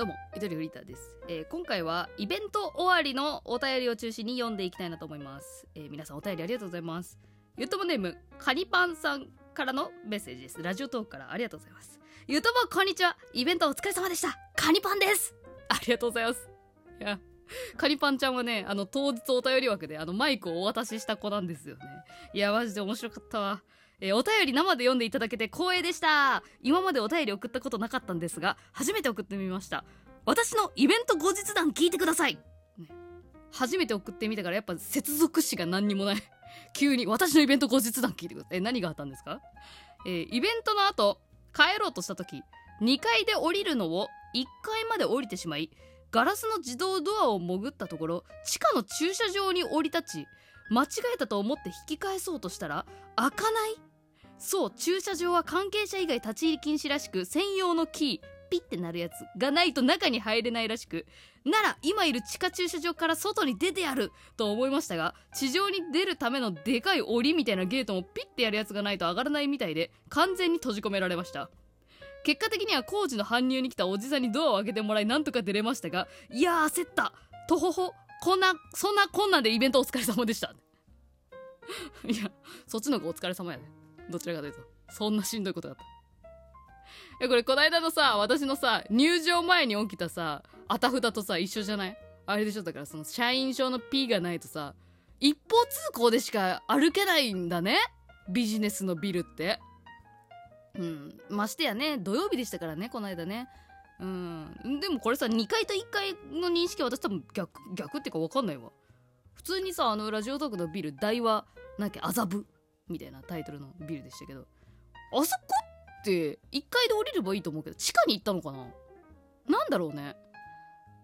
どうも、ゆとりフリーターです、えー今回はイベント終わりのお便りを中心に読んでいきたいなと思います。えー皆さんお便りありがとうございます。ゆともネーム、カニパンさんからのメッセージです。ラジオトークからありがとうございます。ゆともこんにちは。イベントお疲れ様でした。カニパンです。ありがとうございます。いや、カニパンちゃんはね、あの、当日お便り枠であのマイクをお渡しした子なんですよね。いや、マジで面白かったわ。えーお便り生で読んでいただけて光栄でした。今までお便り送ったことなかったんですが初めて送ってみました。私のイベント後日談聞いてください、ね。初めて送ってみたからやっぱ接続詞が何にもない。急に私のイベント後日談聞いてください。え何があったんですか、えーイベントの後帰ろうとした時2階で降りるのを1階まで降りてしまいガラスの自動ドアを潜ったところ地下の駐車場に降り立ち間違えたと思って引き返そうとしたら開かないそう駐車場は関係者以外立ち入り禁止らしく専用のキーピッてなるやつがないと中に入れないらしくなら今いる地下駐車場から外に出てやると思いましたが地上に出るためのでかい檻みたいなゲートもピッてやるやつがないと上がらないみたいで完全に閉じ込められました。結果的には工事の搬入に来たおじさんにドアを開けてもらいなんとか出れましたがいや焦った。とほほこんなそんなこんなんでイベントお疲れ様でした。いやそっちの方がお疲れ様やねどちらかというとそんなしんどいことがあった。いやこれこないだのさ私のさ入場前に起きたさあたふたとさ一緒じゃない？あれでしょだからその社員証の P がないとさ一方通行でしか歩けないんだね？ビジネスのビルって。うん。ましてやね土曜日でしたからねこの間ね。うん。でもこれさ2階と1階の認識は私多分逆逆っていうか分かんないわ。普通にさあのラジオトークのビル大和なんだっけ麻布。みたいなタイトルのビルでしたけどあそこって1階で降りればいいと思うけど地下に行ったのかな？なんだろうね。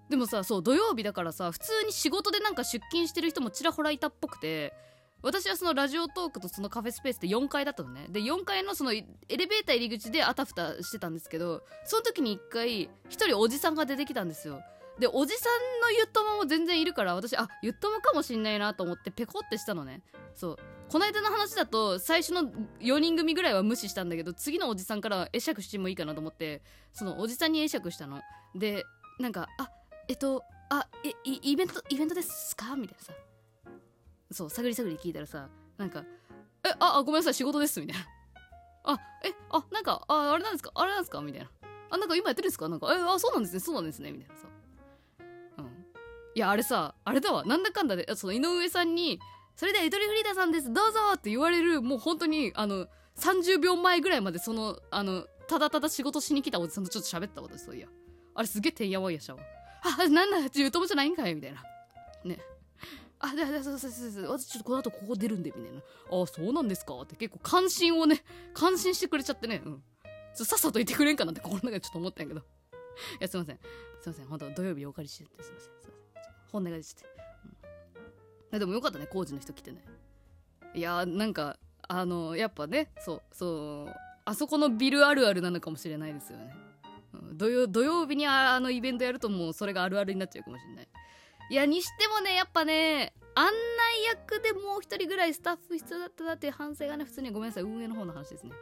でもさそう土曜日だからさ普通に仕事でなんか出勤してる人もちらほらいたっぽくて私はそのラジオトークとそのカフェスペースって4階だったのね。で4階のそのエレベーター入り口であたふたしてたんですけどその時に1回1人おじさんが出てきたんですよ。でおじさんのゆっともも全然いるから私あゆっともかもしんないなと思ってペコってしたのね。そう。この間の話だと最初の4人組ぐらいは無視したんだけど次のおじさんから会釈してもいいかなと思ってそのおじさんに会釈したの。でなんか「あえっとあえイイベントイベントですか?」みたいなさ。そう探り探り聞いたらさなんか「えああごめんなさい仕事です」みたいな「あえあなんかああれなんですか？あれなんですか?」みたいな「あなんか今やってるんですか?」なんか「えあそうなんですねそうなんですね」みたいなさ。いやあれさあれだわ。なんだかんだでその井上さんにそれではゆとりフリーダさんです。どうぞって言われるもう本当にあの30秒前ぐらいまでそのあのただただ仕事しに来たおじさんとちょっと喋った私そういや。あれすげえてんやわんやしたわ。あなんだゆともじゃないんかいみたいな。ね。あででそうそうそうそう。私ちょっとこの後ここ出るんでみたいな。あそうなんですかって結構関心をね関心してくれちゃってね。うん。さっさと言ってくれんかなって心の中でちょっと思ったんやけど。いやすいません。すいません。本当土曜日お借りしててすいません。すいません本音が出て。うん、でもよかったね工事の人来てね。いやーなんかあのやっぱねそうそうあそこのビルあるあるなのかもしれないですよね、うん、土曜土曜日にあのイベントやるともうそれがあるあるになっちゃうかもしれない。いやにしてもねやっぱね案内役でもう一人ぐらいスタッフ必要だったなって反省がね普通にごめんなさい運営の方の話ですね。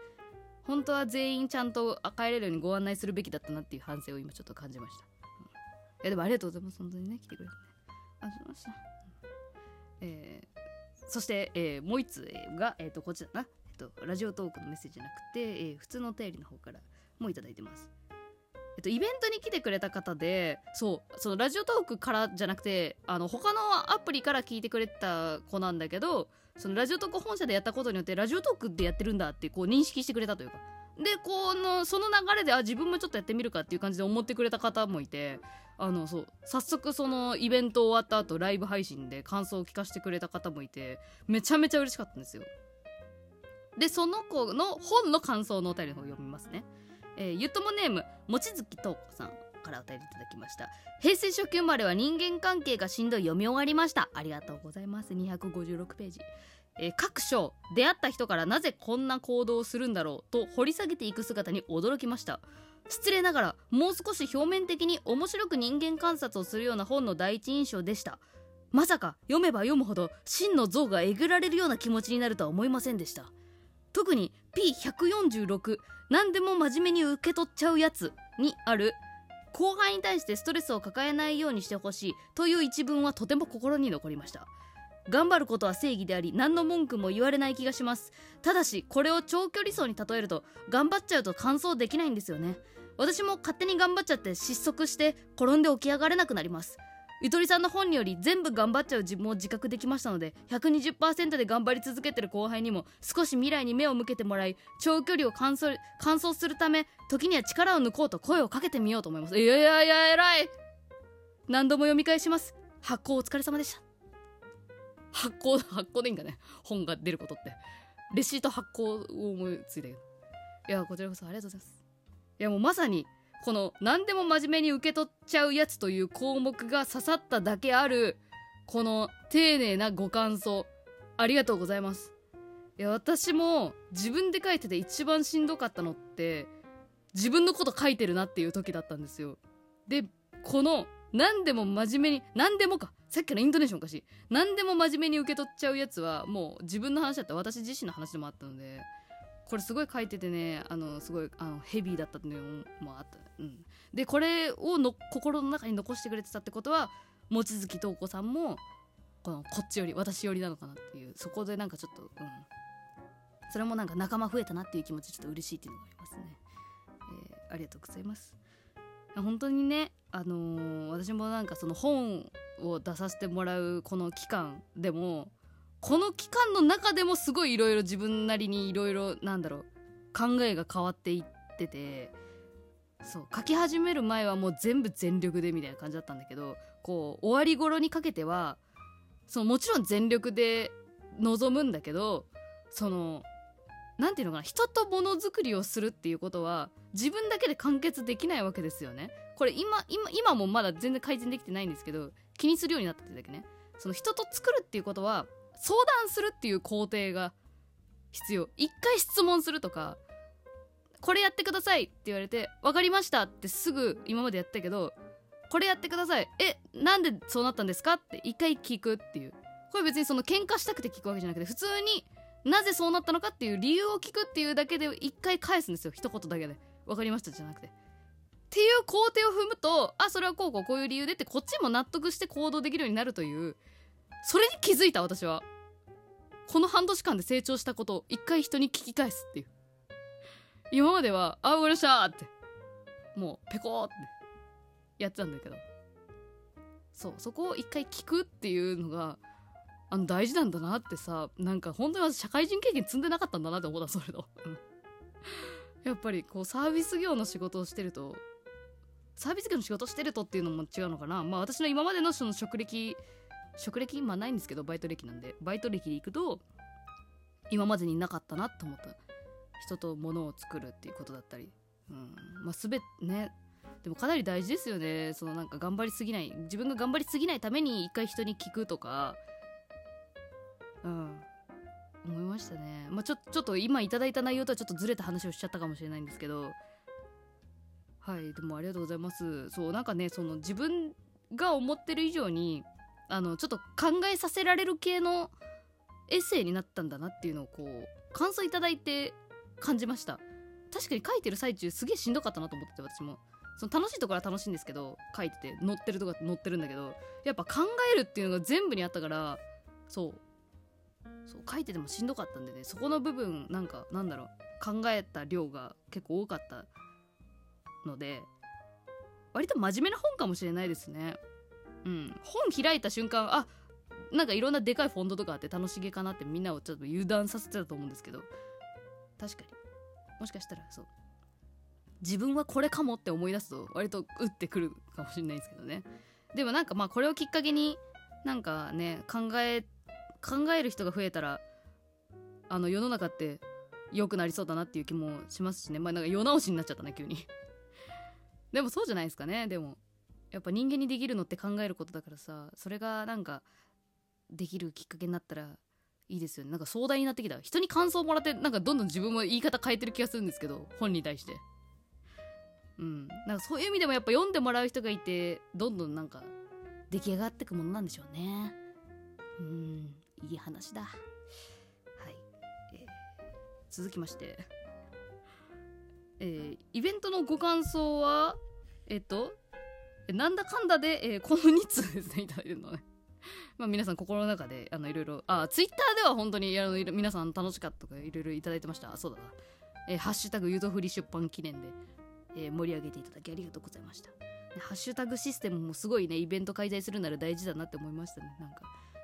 本当は全員ちゃんと帰れるようにご案内するべきだったなっていう反省を今ちょっと感じました、うん。いやでもありがとうございます本当にね来てくれて。ねありがとう。ございました、えーそして、えーもう一つが、えー、とこっちだな、えっとラジオトークのメッセージじゃなくて、えー普通のお便りの方からもいただいてます。えっと、イベントに来てくれた方でそうそのラジオトークからじゃなくてあの他のアプリから聞いてくれた子なんだけどそのラジオトーク本社でやったことによってラジオトークでやってるんだってこう認識してくれたというか。でこのその流れであ自分もちょっとやってみるかっていう感じで思ってくれた方もいてあのそう早速そのイベント終わった後ライブ配信で感想を聞かせてくれた方もいてめちゃめちゃ嬉しかったんですよ。でその子の本の感想のお便りを読みますね。えーゆともネーム望月東子さんからお便りいただきました。平成初期生まれは人間関係がしんどい。読み終わりました。ありがとうございます。256ページ。えー各章出会った人からなぜこんな行動をするんだろうと掘り下げていく姿に驚きました。失礼ながらもう少し表面的に面白く人間観察をするような本の第一印象でした。まさか読めば読むほど真の像がえぐられるような気持ちになるとは思いませんでした。特に P146 何でも真面目に受け取っちゃうやつにある後輩に対してストレスを抱えないようにしてほしいという一文はとても心に残りました。頑張ることは正義であり何の文句も言われない気がします。ただしこれを長距離走に例えると頑張っちゃうと完走できないんですよね。私も勝手に頑張っちゃって失速して転んで起き上がれなくなります。ゆとりさんの本により全部頑張っちゃう自分を自覚できましたので120%で頑張り続けてる後輩にも少し未来に目を向けてもらい長距離を完走完走するため時には力を抜こうと声をかけてみようと思います。いやいやいや偉い。何度も読み返します。発行お疲れ様でした。発行 発行でいいんかね？本が出ることって。レシート発行を思いついたけど。いやこちらこそありがとうございます。いやもうまさにこの何でも真面目に受け取っちゃうやつという項目が刺さっただけあるこの丁寧なご感想。ありがとうございます。いや私も自分で書いてて一番しんどかったのって自分のこと書いてるなっていう時だったんですよ。でこの何でも真面目に何でもか。さっきのイントネーションおかしい。何でも真面目に受け取っちゃうやつはもう自分の話だった私自身の話でもあったのでこれすごい書いててねあのすごいあのヘビーだったっていうのもあった、うん、でこれをの心の中に残してくれてたってことは望月瞳子さんもこのこっちより私よりなのかなっていうそこでなんかちょっとうん。それもなんか仲間増えたなっていう気持ちちょっと嬉しいっていうのがありますね、えー、ありがとうございます。本当にねあのー、私もなんかその本を出させてもらうこの期間でもこの期間の中でもすごいいろいろ自分なりにいろいろなんだろう考えが変わっていっててそう書き始める前はもう全部全力でみたいな感じだったんだけどこう終わり頃にかけてはそのもちろん全力で臨むんだけどその何て言うのかな人とものづくりをするっていうことは自分だけで完結できないわけですよね。これ今今今もまだ全然改善できてないんですけど気にするようになったってだけね。その人と作るっていうことは相談するっていう工程が必要。一回質問するとかこれやってくださいって言われて分かりましたってすぐ今までやったけどこれやってください。えなんでそうなったんですかって一回聞くっていう。これ別にその喧嘩したくて聞くわけじゃなくて普通になぜそうなったのかっていう理由を聞くっていうだけで一回返すんですよ。一言だけで。分かりましたじゃなくて。っていう工程を踏むとあそれはこうこうこういう理由でってこっちも納得して行動できるようになるというそれに気づいた私は。この半年間で成長したことを一回人に聞き返すっていう。今までは「あうれしゃ!」ってもうペコーってやってたんだけど。そうそこを一回聞くっていうのがあの大事なんだなってさなんか本当に私社会人経験積んでなかったんだなって思ったそれとやっぱりこうサービス業の仕事をしてるとサービス業の仕事してるとっていうのも違うのかな。まあ私の今までのその職歴職歴今ないんですけどバイト歴なんで。バイト歴で行くと今までになかったなと思った。人と物を作るっていうことだったり、うん。まあ、全てね。でもかなり大事ですよね。そのなんか頑張りすぎない。自分が頑張りすぎないために一回人に聞くとか。うん。思いましたね。まあちょちょっと今いただいた内容とはちょっとずれた話をしちゃったかもしれないんですけど。はいでもありがとうございます。そうなんかねその自分が思ってる以上にあのちょっと考えさせられる系のエッセイになったんだなっていうのをこう感想いただいて感じました。確かに書いてる最中すげえしんどかったなと思ってて私も。その楽しいところは楽しいんですけど書いてて乗ってるとこは乗ってるんだけどやっぱ考えるっていうのが全部にあったからそう。そう書いててもしんどかったんでねそこの部分なんかなんだろう考えた量が結構多かったので割と真面目な本かもしれないですね。うん。本開いた瞬間あなんかいろんなでかいフォントとかあって楽しげかなってみんなをちょっと油断させてたと思うんですけど。確かに。もしかしたらそう。自分はこれかもって思い出すと割と打ってくるかもしれないですけどね。でもなんかまあこれをきっかけになんかね考え考える人が増えたらあの世の中って良くなりそうだなっていう気もしますしね。まあなんか世直しになっちゃったね急に。でもそうじゃないですかね。でもやっぱ人間にできるのって考えることだからさそれがなんかできるきっかけになったらいいですよね。なんか壮大になってきた。人に感想をもらってなんかどんどん自分も言い方変えてる気がするんですけど本に対して。うん。なんかそういう意味でもやっぱ読んでもらう人がいてどんどんなんか出来上がってくものなんでしょうね。うん。いい話だ。はい、えー、続きまして。えー、イベントのご感想はえっとなんだかんだで、えー、この2通ですねいただいてるのね。まあ皆さん心の中であのいろいろあツイッターでは本当にあの皆さん楽しかったとかいろいろいただいてました。そうだな、えー、ハッシュタグゆとふり出版記念で、えー、盛り上げていただきありがとうございました。ハッシュタグシステムもすごいねイベント開催するなら大事だなって思いましたね。なんか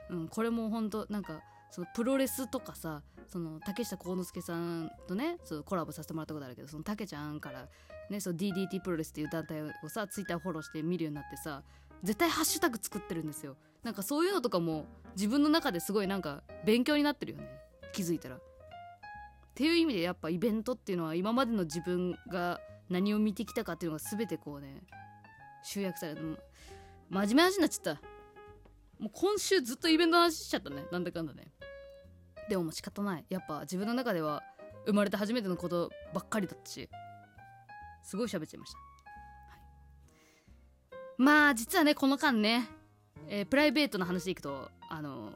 うんこれも本当なんかそのプロレスとかさその竹下幸之助さんとねそうコラボさせてもらったことあるけどその竹ちゃんからねそう DDT プロレスっていう団体をさツイッターフォローして見るようになってさ絶対ハッシュタグ作ってるんですよ。なんかそういうのとかも自分の中ですごいなんか勉強になってるよね。気づいたら。っていう意味でやっぱイベントっていうのは今までの自分が何を見てきたかっていうのが全てこうね集約されて真面目な話になっちゃった。もう今週ずっとイベントの話しちゃったね。なんだかんだね。でももう仕方ない。やっぱ自分の中では生まれて初めてのことばっかりだったしすごい喋っちゃいました、はい、まあ実はねこの間ね、えー、プライベートな話でいくとあの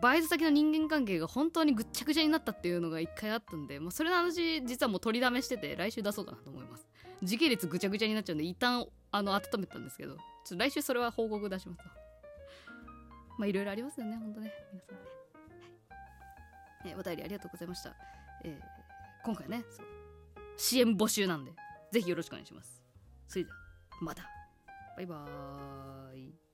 バイト先の人間関係が本当にぐっちゃぐちゃになったっていうのが一回あったんでもうそれの話実はもう取りだめしてて来週出そうかなと思います。時系列ぐちゃぐちゃになっちゃうんで一旦あの温めたんですけどちょっと来週それは報告出しますまあいろいろありますよね本当ね皆さんね、はい。えー、お便りありがとうございました、えー、今回ねそう。CM 募集なんでぜひよろしくお願いします。それではまた。バイバーイ。